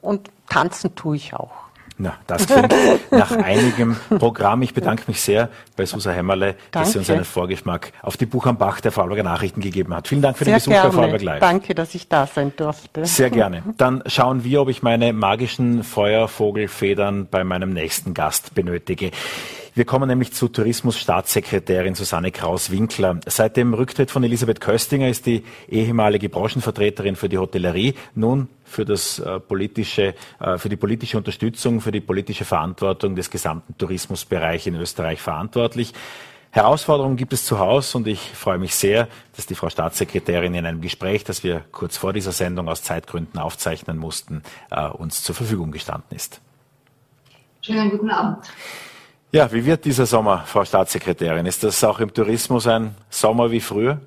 und tanzen tue ich auch. Na, das klingt nach einigem Programm. Ich bedanke mich sehr bei Susa Hämmerle, dass sie uns einen Vorgeschmack auf die Buch am Bach der Vorarlberger Nachrichten gegeben hat. Vielen Dank für sehr den Besuch gerne. bei Vorarlberg Live. Danke, dass ich da sein durfte. Sehr gerne. Dann schauen wir, ob ich meine magischen Feuervogelfedern bei meinem nächsten Gast benötige. Wir kommen nämlich zu Tourismusstaatssekretärin Susanne Kraus-Winkler. Seit dem Rücktritt von Elisabeth Köstinger ist die ehemalige Branchenvertreterin für die Hotellerie nun für das äh, politische, äh, für die politische Unterstützung, für die politische Verantwortung des gesamten Tourismusbereichs in Österreich verantwortlich. Herausforderungen gibt es zu Hause und ich freue mich sehr, dass die Frau Staatssekretärin in einem Gespräch, das wir kurz vor dieser Sendung aus Zeitgründen aufzeichnen mussten, äh, uns zur Verfügung gestanden ist. Schönen guten Abend. Ja, wie wird dieser Sommer, Frau Staatssekretärin? Ist das auch im Tourismus ein Sommer wie früher?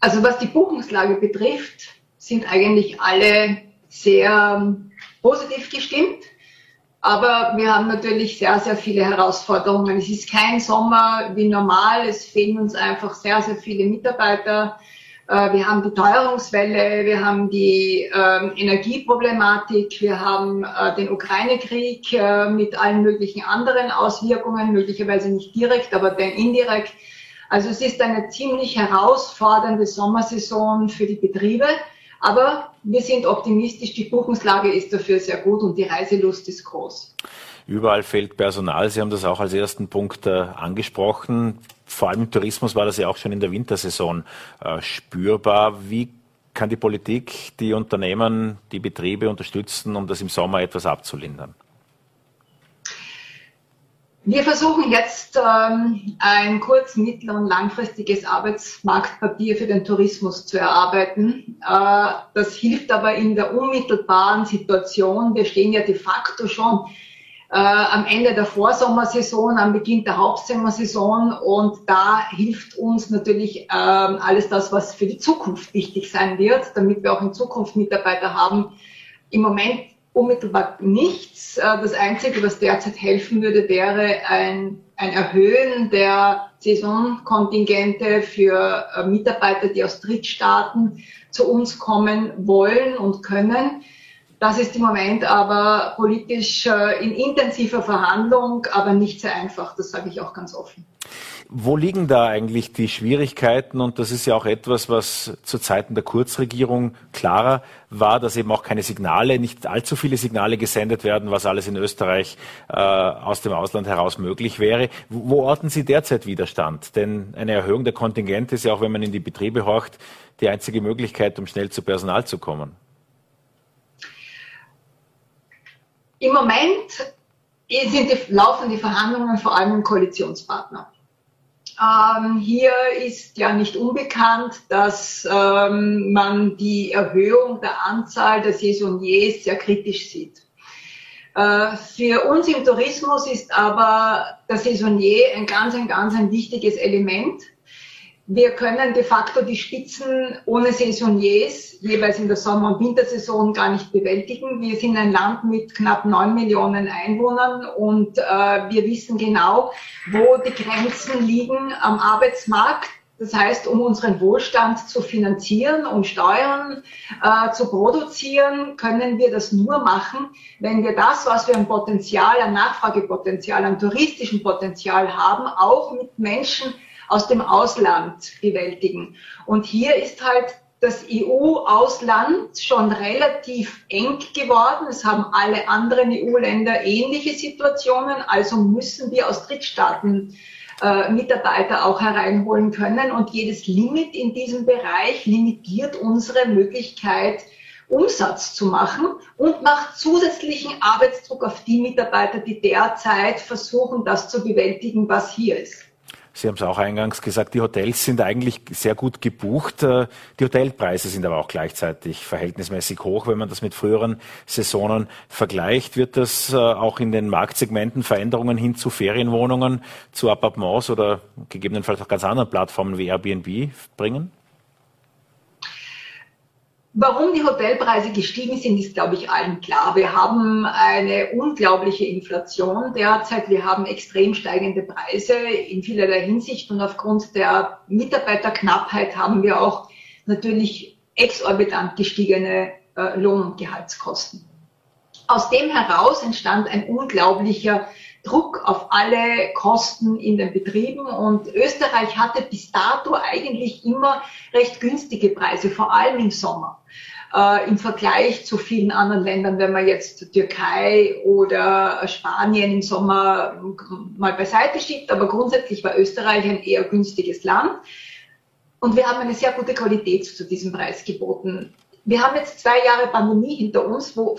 Also was die Buchungslage betrifft, sind eigentlich alle sehr ähm, positiv gestimmt. Aber wir haben natürlich sehr, sehr viele Herausforderungen. Es ist kein Sommer wie normal. Es fehlen uns einfach sehr, sehr viele Mitarbeiter. Äh, wir haben die Teuerungswelle, wir haben die äh, Energieproblematik, wir haben äh, den Ukraine-Krieg äh, mit allen möglichen anderen Auswirkungen, möglicherweise nicht direkt, aber dann indirekt. Also es ist eine ziemlich herausfordernde Sommersaison für die Betriebe. Aber wir sind optimistisch, die Buchungslage ist dafür sehr gut und die Reiselust ist groß. Überall fehlt Personal. Sie haben das auch als ersten Punkt äh, angesprochen. Vor allem im Tourismus war das ja auch schon in der Wintersaison äh, spürbar. Wie kann die Politik die Unternehmen, die Betriebe unterstützen, um das im Sommer etwas abzulindern? Wir versuchen jetzt ähm, ein kurz-, mittel- und langfristiges Arbeitsmarktpapier für den Tourismus zu erarbeiten. Äh, das hilft aber in der unmittelbaren Situation. Wir stehen ja de facto schon äh, am Ende der Vorsommersaison, am Beginn der Hauptsommersaison. Und da hilft uns natürlich äh, alles das, was für die Zukunft wichtig sein wird, damit wir auch in Zukunft Mitarbeiter haben. Im Moment unmittelbar nichts. Äh, das Einzige, was derzeit helfen würde, wäre ein, ein Erhöhen der Saisonkontingente für äh, Mitarbeiter, die aus Drittstaaten zu uns kommen wollen und können. Das ist im Moment aber politisch äh, in intensiver Verhandlung, aber nicht sehr einfach. Das sage ich auch ganz offen. Wo liegen da eigentlich die Schwierigkeiten? Und das ist ja auch etwas, was zu Zeiten der Kurzregierung klarer war, dass eben auch keine Signale, nicht allzu viele Signale gesendet werden, was alles in Österreich äh, aus dem Ausland heraus möglich wäre. Wo orten Sie derzeit Widerstand? Denn eine Erhöhung der Kontingente ist ja auch, wenn man in die Betriebe horcht, die einzige Möglichkeit, um schnell zu Personal zu kommen. Im Moment sind die, laufen die Verhandlungen vor allem im Koalitionspartner. Ähm, hier ist ja nicht unbekannt, dass ähm, man die Erhöhung der Anzahl der Saisoniers sehr kritisch sieht. Äh, für uns im Tourismus ist aber der Saisonier ein ganz, ein ganz ein wichtiges Element. Wir können de facto die Spitzen ohne Saisoniers jeweils in der Sommer- und Wintersaison gar nicht bewältigen. Wir sind ein Land mit knapp neun Millionen Einwohnern und äh, wir wissen genau, wo die Grenzen liegen am Arbeitsmarkt. Das heißt, um unseren Wohlstand zu finanzieren und Steuern äh, zu produzieren, können wir das nur machen, wenn wir das, was wir an Potenzial, an Nachfragepotenzial, an touristischen Potenzial haben, auch mit Menschen aus dem Ausland bewältigen. Und hier ist halt das EU-Ausland schon relativ eng geworden. Es haben alle anderen EU-Länder ähnliche Situationen. Also müssen wir aus Drittstaaten äh, Mitarbeiter auch hereinholen können. Und jedes Limit in diesem Bereich limitiert unsere Möglichkeit, Umsatz zu machen und macht zusätzlichen Arbeitsdruck auf die Mitarbeiter, die derzeit versuchen, das zu bewältigen, was hier ist. Sie haben es auch eingangs gesagt, die Hotels sind eigentlich sehr gut gebucht. Äh, die Hotelpreise sind aber auch gleichzeitig verhältnismäßig hoch. Wenn man das mit früheren Saisonen vergleicht, wird das äh, auch in den Marktsegmenten Veränderungen hin zu Ferienwohnungen, zu Appartements oder gegebenenfalls auch ganz anderen Plattformen wie Airbnb bringen? Warum die Hotelpreise gestiegen sind, ist, glaube ich, allen klar. Wir haben eine unglaubliche Inflation derzeit. Wir haben extrem steigende Preise in vielerlei Hinsicht und aufgrund der Mitarbeiterknappheit haben wir auch natürlich exorbitant gestiegene äh, Lohn- und Gehaltskosten. Aus dem heraus entstand ein unglaublicher Druck auf alle Kosten in den Betrieben und Österreich hatte bis dato eigentlich immer recht günstige Preise, vor allem im Sommer. Äh, Im Vergleich zu vielen anderen Ländern, wenn man jetzt Türkei oder Spanien im Sommer mal beiseite schiebt, aber grundsätzlich war Österreich ein eher günstiges Land. Und wir haben eine sehr gute Qualität zu diesem Preis geboten. Wir haben jetzt zwei Jahre Pandemie hinter uns, wo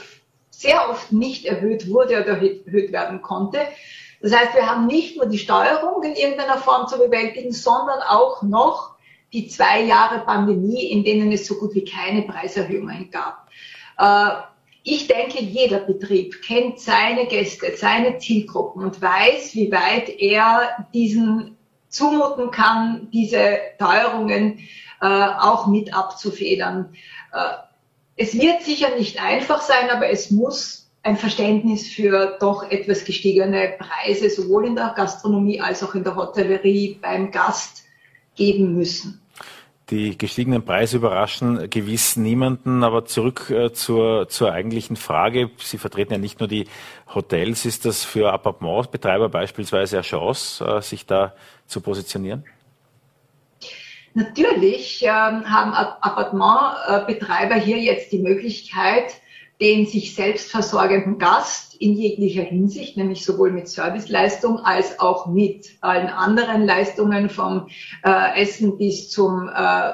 sehr oft nicht erhöht wurde oder erhöht werden konnte. Das heißt, wir haben nicht nur die Steuerung in irgendeiner Form zu bewältigen, sondern auch noch die zwei Jahre Pandemie, in denen es so gut wie keine Preiserhöhungen gab. Äh, ich denke, jeder Betrieb kennt seine Gäste, seine Zielgruppen und weiß, wie weit er diesen zumuten kann, diese Teuerungen äh, auch mit abzufedern. Es wird sicher nicht einfach sein, aber es muss ein Verständnis für doch etwas gestiegene Preise sowohl in der Gastronomie als auch in der Hotellerie beim Gast geben müssen. Die gestiegenen Preise überraschen gewiss niemanden, aber zurück äh, zur, zur eigentlichen Frage. Sie vertreten ja nicht nur die Hotels. Ist das für Appartementbetreiber beispielsweise eine Chance, äh, sich da zu positionieren? Natürlich ähm, haben Appartementbetreiber hier jetzt die Möglichkeit, den sich selbst versorgenden Gast in jeglicher Hinsicht, nämlich sowohl mit Serviceleistung als auch mit allen anderen Leistungen vom äh, Essen bis zum äh,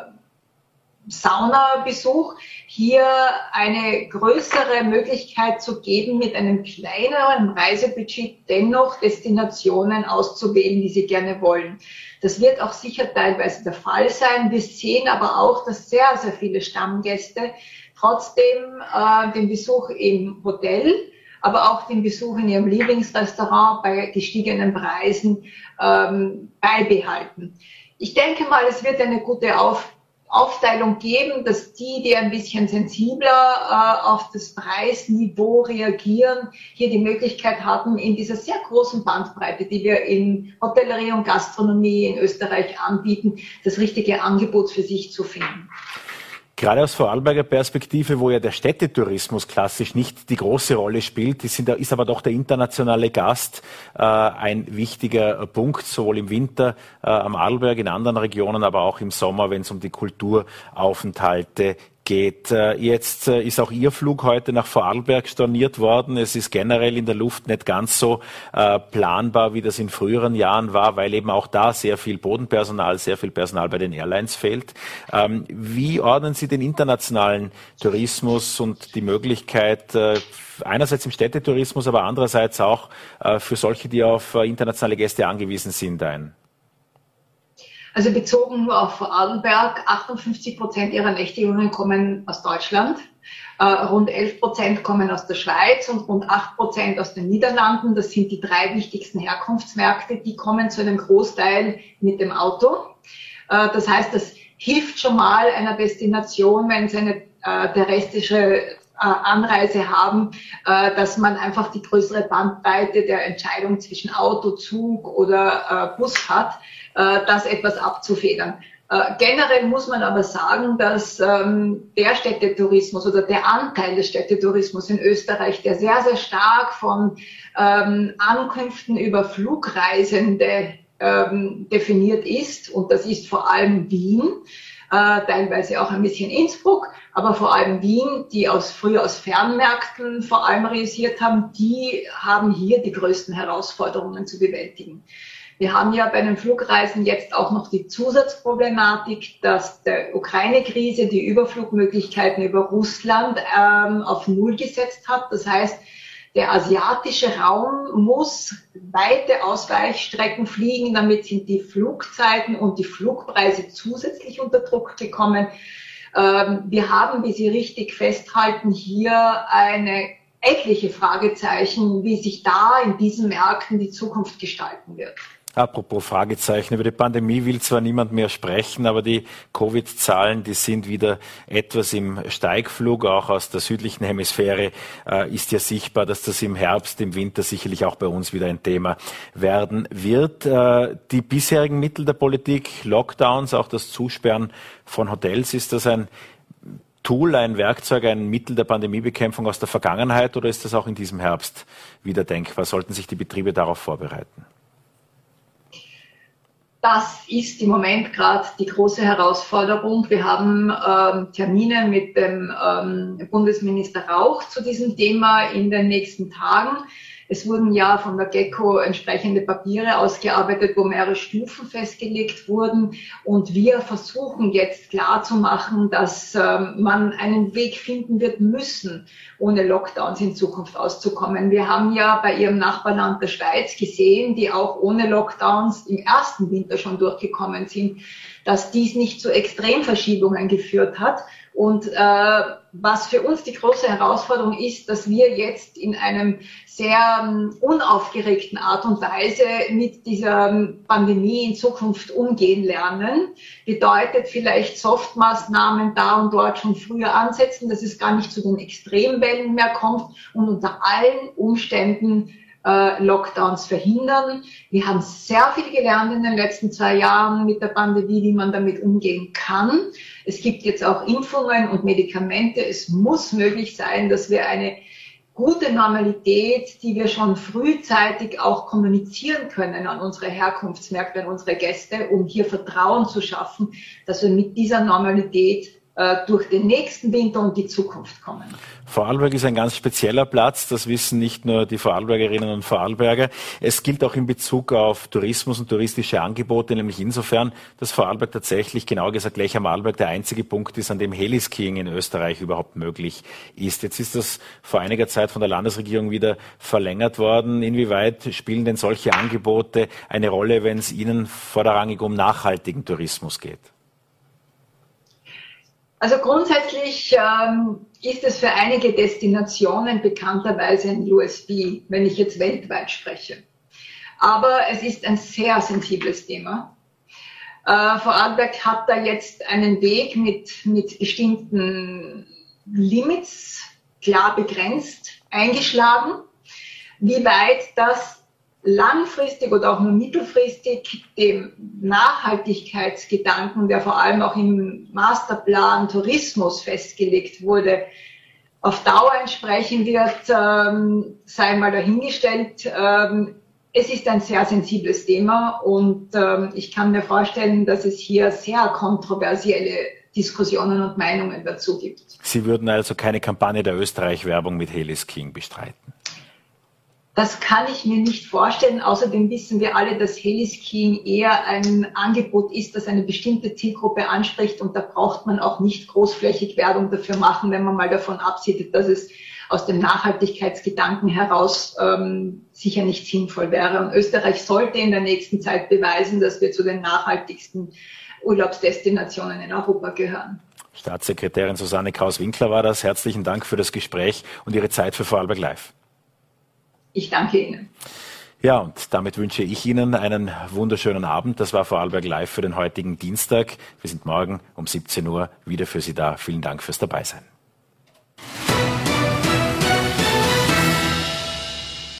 Saunabesuch, hier eine größere Möglichkeit zu geben, mit einem kleineren Reisebudget dennoch Destinationen auszuwählen, die sie gerne wollen. Das wird auch sicher teilweise der Fall sein. Wir sehen aber auch, dass sehr, sehr viele Stammgäste trotzdem äh, den Besuch im Hotel, aber auch den Besuch in ihrem Lieblingsrestaurant bei gestiegenen Preisen ähm, beibehalten. Ich denke mal, es wird eine gute Auf Aufteilung geben, dass die, die ein bisschen sensibler äh, auf das Preisniveau reagieren, hier die Möglichkeit hatten, in dieser sehr großen Bandbreite, die wir in Hotellerie und Gastronomie in Österreich anbieten, das richtige Angebot für sich zu finden. Gerade aus Vorarlberger Perspektive, wo ja der Städtetourismus klassisch nicht die große Rolle spielt, ist aber doch der internationale Gast äh, ein wichtiger Punkt, sowohl im Winter äh, am Arlberg, in anderen Regionen, aber auch im Sommer, wenn es um die Kulturaufenthalte geht. Äh, jetzt äh, ist auch Ihr Flug heute nach Vorarlberg storniert worden. Es ist generell in der Luft nicht ganz so äh, planbar, wie das in früheren Jahren war, weil eben auch da sehr viel Bodenpersonal, sehr viel Personal bei den Airlines fehlt. Ähm, wie ordnen Sie den internationalen Tourismus und die Möglichkeit, einerseits im Städtetourismus, aber andererseits auch für solche, die auf internationale Gäste angewiesen sind, ein? Also bezogen nur auf Vorarlberg, 58 Prozent ihrer Nächtigungen kommen aus Deutschland. Äh, rund 11 Prozent kommen aus der Schweiz und rund 8 Prozent aus den Niederlanden. Das sind die drei wichtigsten Herkunftsmärkte. Die kommen zu einem Großteil mit dem Auto. Äh, das heißt, das hilft schon mal einer Destination, wenn sie eine äh, terrestrische äh, Anreise haben, äh, dass man einfach die größere Bandbreite der Entscheidung zwischen Auto, Zug oder äh, Bus hat. Äh, das etwas abzufedern. Äh, generell muss man aber sagen, dass ähm, der Städtetourismus oder der Anteil des Städtetourismus in Österreich, der sehr, sehr stark von ähm, Ankünften über Flugreisende ähm, definiert ist, und das ist vor allem Wien, äh, teilweise auch ein bisschen Innsbruck, aber vor allem Wien, die aus früher aus Fernmärkten vor allem realisiert haben, die haben hier die größten Herausforderungen zu bewältigen. Wir haben ja bei den Flugreisen jetzt auch noch die Zusatzproblematik, dass der Ukraine-Krise die Überflugmöglichkeiten über Russland ähm, auf Null gesetzt hat. Das heißt, der asiatische Raum muss weite Ausweichstrecken fliegen, damit sind die Flugzeiten und die Flugpreise zusätzlich unter Druck gekommen. Ähm, wir haben, wie Sie richtig festhalten, hier eine etliche Fragezeichen, wie sich da in diesen Märkten die Zukunft gestalten wird. Apropos Fragezeichen, über die Pandemie will zwar niemand mehr sprechen, aber die Covid-Zahlen, die sind wieder etwas im Steigflug. Auch aus der südlichen Hemisphäre äh, ist ja sichtbar, dass das im Herbst, im Winter sicherlich auch bei uns wieder ein Thema werden wird. Äh, die bisherigen Mittel der Politik, Lockdowns, auch das Zusperren von Hotels, ist das ein Tool, ein Werkzeug, ein Mittel der Pandemiebekämpfung aus der Vergangenheit oder ist das auch in diesem Herbst wieder denkbar? Sollten sich die Betriebe darauf vorbereiten? Das ist im Moment gerade die große Herausforderung. Wir haben ähm, Termine mit dem ähm, Bundesminister Rauch zu diesem Thema in den nächsten Tagen. Es wurden ja von der GECO entsprechende Papiere ausgearbeitet, wo mehrere Stufen festgelegt wurden. Und wir versuchen jetzt klarzumachen, dass ähm, man einen Weg finden wird müssen, ohne Lockdowns in Zukunft auszukommen. Wir haben ja bei ihrem Nachbarland der Schweiz gesehen, die auch ohne Lockdowns im ersten Winter schon durchgekommen sind, dass dies nicht zu Extremverschiebungen geführt hat. Und äh, was für uns die große Herausforderung ist, dass wir jetzt in einem sehr um, unaufgeregten Art und Weise mit dieser um, Pandemie in Zukunft umgehen lernen. Bedeutet vielleicht Softmaßnahmen da und dort schon früher ansetzen, dass es gar nicht zu den Extremwellen mehr kommt und unter allen Umständen äh, Lockdowns verhindern. Wir haben sehr viel gelernt in den letzten zwei Jahren mit der Pandemie, wie man damit umgehen kann. Es gibt jetzt auch Impfungen und Medikamente. Es muss möglich sein, dass wir eine gute Normalität, die wir schon frühzeitig auch kommunizieren können an unsere Herkunftsmärkte, an unsere Gäste, um hier Vertrauen zu schaffen, dass wir mit dieser Normalität durch den nächsten Winter und die Zukunft kommen. Vorarlberg ist ein ganz spezieller Platz. Das wissen nicht nur die Vorarlbergerinnen und Vorarlberger. Es gilt auch in Bezug auf Tourismus und touristische Angebote, nämlich insofern, dass Vorarlberg tatsächlich, genauer gesagt gleich am Arlberg, der einzige Punkt ist, an dem Heliskiing in Österreich überhaupt möglich ist. Jetzt ist das vor einiger Zeit von der Landesregierung wieder verlängert worden. Inwieweit spielen denn solche Angebote eine Rolle, wenn es Ihnen vorderrangig um nachhaltigen Tourismus geht? Also grundsätzlich ähm, ist es für einige Destinationen bekannterweise ein USB, wenn ich jetzt weltweit spreche. Aber es ist ein sehr sensibles Thema. Äh, Vorarlberg hat da jetzt einen Weg mit, mit bestimmten Limits klar begrenzt eingeschlagen. Wie weit das langfristig oder auch nur mittelfristig dem Nachhaltigkeitsgedanken, der vor allem auch im Masterplan Tourismus festgelegt wurde, auf Dauer entsprechen wird, ähm, sei mal dahingestellt. Ähm, es ist ein sehr sensibles Thema und ähm, ich kann mir vorstellen, dass es hier sehr kontroversielle Diskussionen und Meinungen dazu gibt. Sie würden also keine Kampagne der Österreich-Werbung mit Helis King bestreiten? Das kann ich mir nicht vorstellen. Außerdem wissen wir alle, dass Heliskiing eher ein Angebot ist, das eine bestimmte Zielgruppe anspricht und da braucht man auch nicht großflächig Werbung dafür machen, wenn man mal davon absieht, dass es aus dem Nachhaltigkeitsgedanken heraus ähm, sicher nicht sinnvoll wäre. Und Österreich sollte in der nächsten Zeit beweisen, dass wir zu den nachhaltigsten Urlaubsdestinationen in Europa gehören. Staatssekretärin Susanne Kraus-Winkler war das. Herzlichen Dank für das Gespräch und Ihre Zeit für Vorarlberg Live. Ich danke Ihnen. Ja, und damit wünsche ich Ihnen einen wunderschönen Abend. Das war Vorarlberg Live für den heutigen Dienstag. Wir sind morgen um 17 Uhr wieder für Sie da. Vielen Dank fürs Dabeisein.